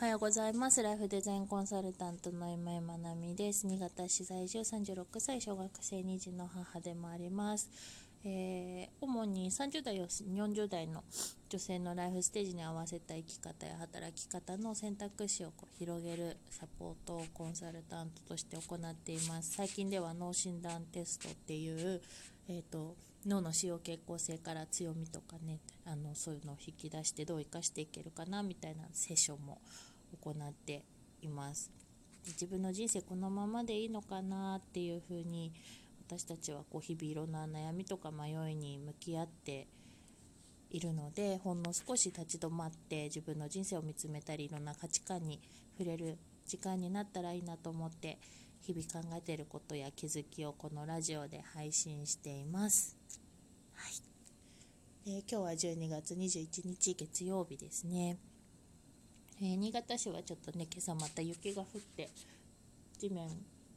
はようございます。ライフデザインコンサルタントの今井まなみです。新潟市在住36歳、小学生2児の母でもあります。えー、主に30代、40代の女性のライフステージに合わせた生き方や働き方の選択肢をこう広げるサポートをコンサルタントとして行っています。最近では脳診断テストっていう、えーと脳の使用傾向性から強みとかねあのそういうのを引き出してどう生かしていけるかなみたいなセッションも行っています自分の人生このままでいいのかなっていうふうに私たちはこう日々いろんな悩みとか迷いに向き合っているのでほんの少し立ち止まって自分の人生を見つめたりいろんな価値観に触れる時間になったらいいなと思って日々考えていることや気づきをこのラジオで配信しています。はいえ、今日は12月21日月曜日ですね。えー、新潟市はちょっとね今朝また雪が降って地面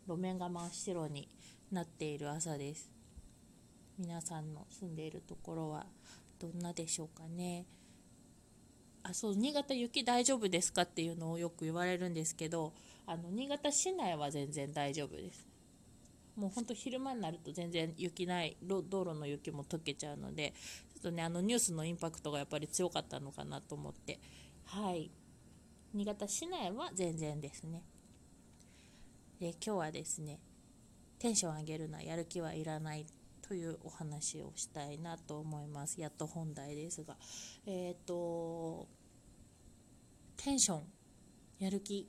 路面が真っ白になっている朝です。皆さんの住んでいるところはどんなでしょうかね。あそう新潟雪大丈夫ですかっていうのをよく言われるんですけどあの新潟市内は全然大丈夫です。もうほんと昼間になると全然雪ない道路の雪も溶けちゃうのでちょっとねあのニュースのインパクトがやっぱり強かったのかなと思って。はい。新潟市内は全然ですね。で今日はですね、テンション上げるな、やる気はいらないというお話をしたいなと思います。やっと本題ですが。えっ、ー、と、テンション、やる気。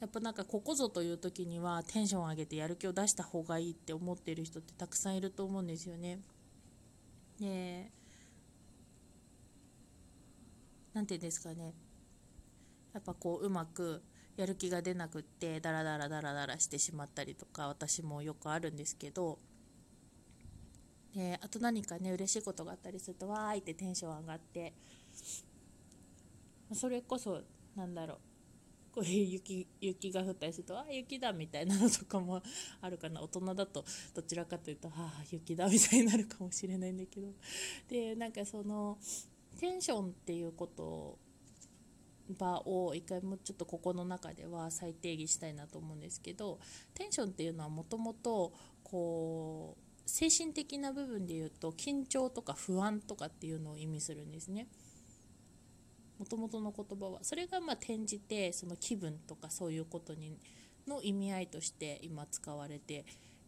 やっぱなんかここぞという時にはテンション上げてやる気を出した方がいいって思ってる人ってたくさんいると思うんですよね。で、何て言うんですかね。やっぱこううまくやる気が出なくってダラダラダラダラしてしまったりとか私もよくあるんですけどであと何かね嬉しいことがあったりするとわーいってテンション上がってそれこそなんだろうこういう雪雪が降ったりするとあ雪だみたいなのとかも あるかな。大人だとどちらかというとああ雪だみたいになるかもしれないんだけど。でなんかそのテンションっていうこと場を一回もうちょっとここの中では再定義したいなと思うんですけどテンションっていうのはもともとこう精神的な部分で言うと緊張とか不安とかっていうのを意味するんですね。もともとの言葉は。それがまあ転じてその気分とかそういうことにの意味合いとして今使われて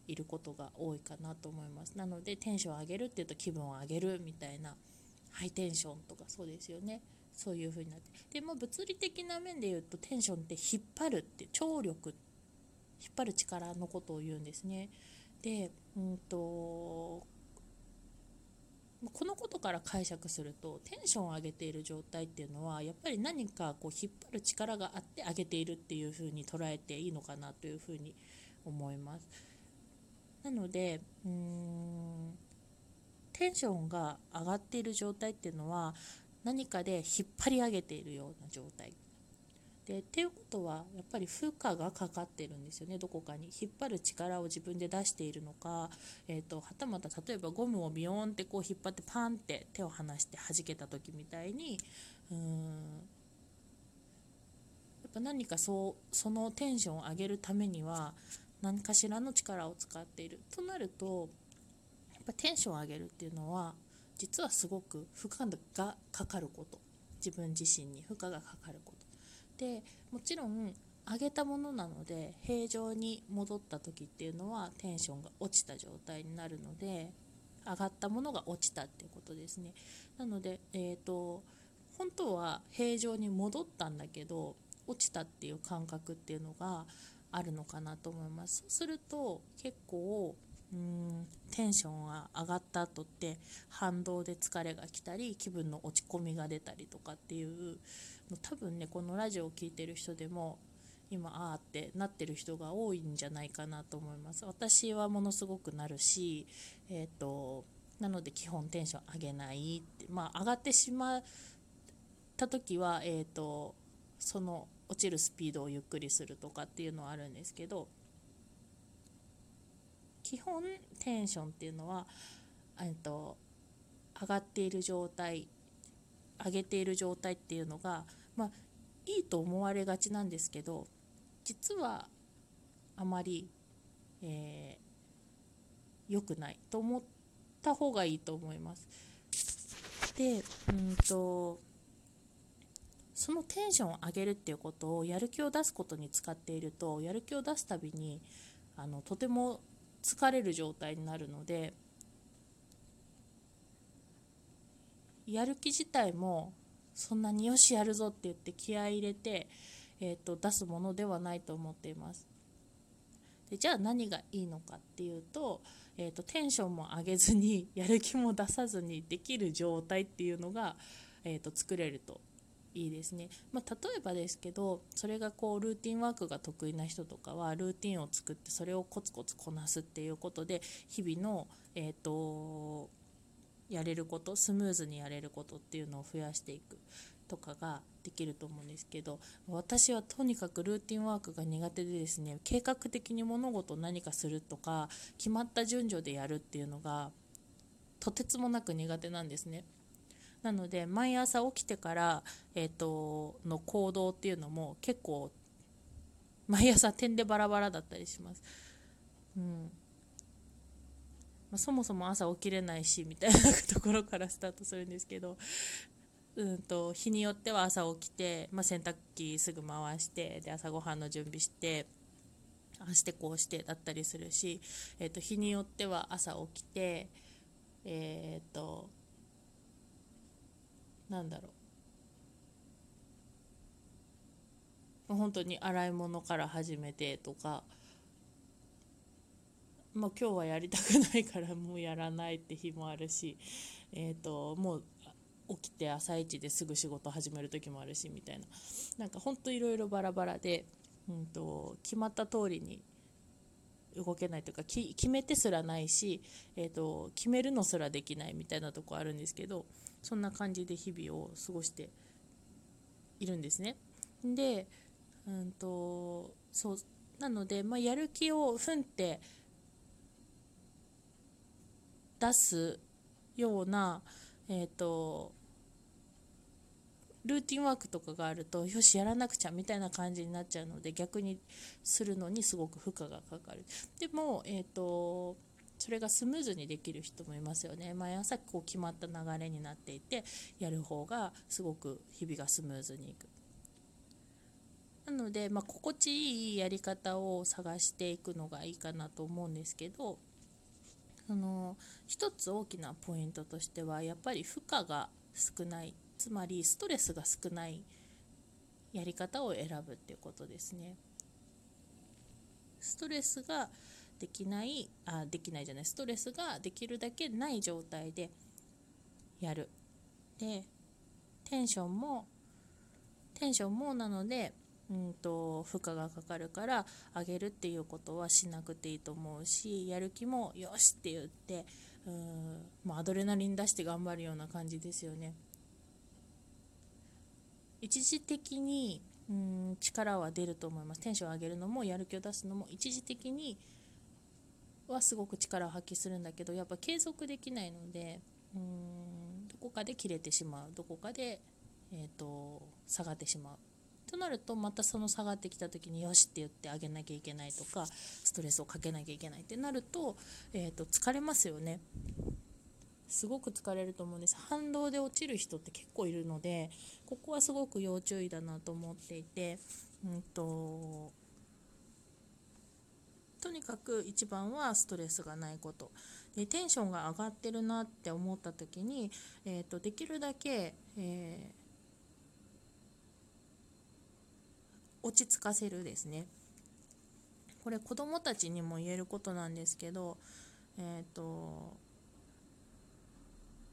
いることが多いかなと思います。なのでテンション上げるっていうと気分を上げるみたいなハイテンションとかそうですよね。そういう風になってでも物理的な面で言うとテンションって引っ張るって張力引っ張る力のことを言うんですね。でうんとこのことから解釈するとテンションを上げている状態っていうのはやっぱり何かこう引っ張る力があって上げているっていう風に捉えていいのかなというふうに思います。なのでうーんテンションが上がっている状態っていうのは何かで引っ張り上げているような状態。でっていうことはやっぱり負荷がかかってるんですよね。どこかに引っ張る力を自分で出しているのか、えーと、はたまた例えばゴムをビヨーンってこう引っ張ってパンって手を離して弾けた時みたいにうーんやっぱ何かそうそのテンションを上げるためには何かしらの力を使っている。となるとやっぱテンションを上げるっていうのは実はすごく負荷がかかること。自分自身に負荷がかかること。でもちろん上げたものなので平常に戻った時っていうのはテンションが落ちた状態になるので上がったものが落ちたっていうことですね。なので、えーと、本当は平常に戻ったんだけど落ちたっていう感覚っていうのがあるのかなと思います。そうすると結構うんテンションが上がった後って反動で疲れが来たり気分の落ち込みが出たりとかっていう多分ねこのラジオを聴いてる人でも今ああってなってる人が多いんじゃないかなと思います。私はものすごくなるしえっ、ー、となので基本テンション上げないってまあ上がってしまった時はえっ、ー、とその落ちるスピードをゆっくりするとかっていうのはあるんですけど基本テンションっていうのは、えっと、上がっている状態上げている状態っていうのが、まあ、いいと思われがちなんですけど実はあまり良、えー、くないと思った方がいいと思います。で、うんとそのテンションを上げるっていうことをやる気を出すことに使っているとやる気を出すたびにあのとても疲れる状態になるのでやる気自体もそんなによしやるぞって言って気合い入れて、えーと、出すものではないと思っています。でじゃあ何がいいのかっていうと,、えーと、テンションも上げずにやる気も出さずにできる状態っていうのが、えーと作れると。いいですね、まあ、例えばですけどそれがこうルーティンワークが得意な人とかはルーティンを作ってそれをコツコツこなすっていうことで日々の、えーと、やれることスムーズにやれることっていうのを増やしていくとかができると思うんですけど私はとにかくルーティンワークが苦手でですね計画的に物事を何かするとか決まった順序でやるっていうのがとてつもなく苦手なんですね。なので毎朝起きてから、えーと、の行動っていうのも結構毎朝点でバラバラだったりします。うんまあ、そもそも朝起きれないしみたいなところからスタートするんですけど、うんと、日によっては朝起きて、まあ、洗濯機すぐ回してで朝ごはんの準備してあしてこうしてだったりするし、えーと、日によっては朝起きてえっ、ー、となんだろう。本当に洗い物から始めてとか、まあ、今日はやりたくないからもうやらないって日もあるし、えーと、もう起きて朝一ですぐ仕事始める時もあるしみたいな。なんか本当いろいろバラバラで、うんと、決まった通りに動けないというか決めてすらないし、えーと決めるのすらできないみたいなとこあるんですけどそんな感じで日々を過ごしているんですね。で、うんとそうなので、まあ、やる気をふんって出すような、えーと、ルーティンワークとかがあるとよしやらなくちゃみたいな感じになっちゃうので逆にするのにすごく負荷がかかる。でも、えーとそれがスムーズにできる人もいますよね。毎朝こう決まった流れになっていてやる方がすごく日々がスムーズにいく。なので、まあ、心地いいやり方を探していくのがいいかなと思うんですけどあの一つ大きなポイントとしてはやっぱり負荷が少ない。つまりストレスが少ないやり方を選ぶっていうことですね。ストレスができないあできないじゃない。ストレスができるだけない状態でやる。でテンションもテンションもなのでうんと負荷がかかるから上げるっていうことはしなくていいと思うしやる気もよしって言ってうんもうアドレナリン出して頑張るような感じですよね。一時的にうん力は出ると思います。テンションを上げるのもやる気を出すのも一時的にはすごく力を発揮するんだけどやっぱ継続できないのでうんどこかで切れてしまう。どこかで、えーと、下がってしまう。となるとまたその下がってきた時によしって言ってあげなきゃいけないとかストレスをかけなきゃいけないってなると,、えーと、疲れますよね。すごく疲れると思うんです。反動で落ちる人って結構いるのでここはすごく要注意だなと思っていてうんととにかく一番はストレスがないこと。でテンションが上がってるなって思った時に、えーと、できるだけ、えー、落ち着かせるですね。これ子供たちにも言えることなんですけどえっ、ー、と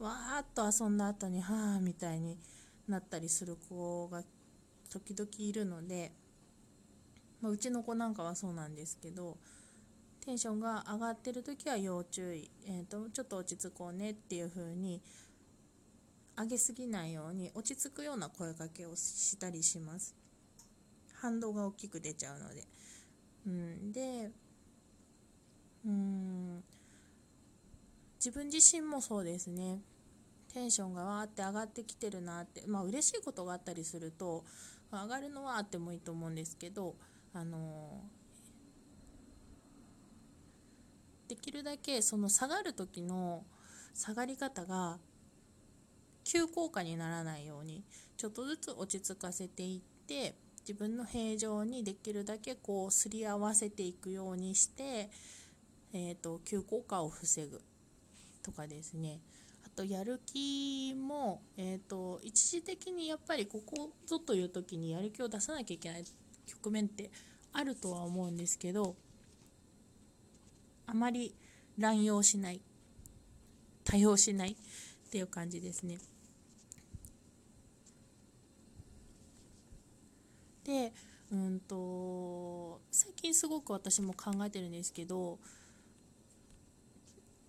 わーっと遊んだ後にはあみたいになったりする子が時々いるので、まあ、うちの子なんかはそうなんですけどテンションが上がってる時は要注意、えーと、ちょっと落ち着こうねっていう風に上げすぎないように落ち着くような声かけをしたりします。反動が大きく出ちゃうので、うん、でうん。自分自身もそうですね。テンションがわーって上がってきてるなってまあ嬉しいことがあったりすると上がるのはあってもいいと思うんですけどあのできるだけその下がる時の下がり方が急降下にならないようにちょっとずつ落ち着かせていって自分の平常にできるだけこうすり合わせていくようにして、えーと、急降下を防ぐ。とかですねあとやる気も、えーと、一時的にやっぱりここぞという時にやる気を出さなきゃいけない局面ってあるとは思うんですけどあまり乱用しない多用しないっていう感じですね。でうんと最近すごく私も考えてるんですけど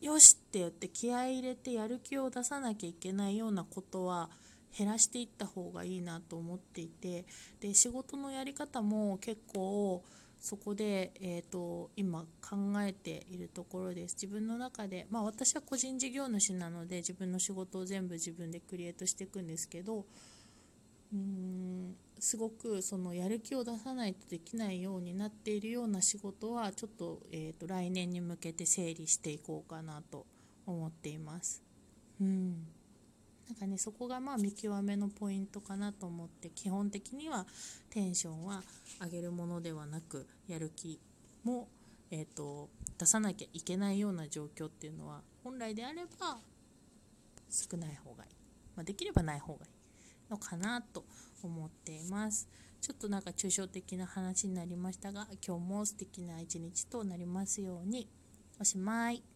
よしって言って気合い入れてやる気を出さなきゃいけないようなことは減らしていった方がいいなと思っていてで仕事のやり方も結構そこで、えーと、今考えているところです。自分の中で、まあ、私は個人事業主なので自分の仕事を全部自分でクリエイトしていくんですけどうん。すごくそのやる気を出さないとできないようになっているような仕事はちょっと,、えーと、来年に向けて整理していこうかなと思っています。うん。なんかねそこがまあ見極めのポイントかなと思って基本的にはテンションは上げるものではなくやる気も、えーと、出さなきゃいけないような状況っていうのは本来であれば少ない方がいい、まあ、できればない方がいい。のかなと思っています。ちょっとなんか抽象的な話になりましたが今日も素敵な一日となりますようにおしまい。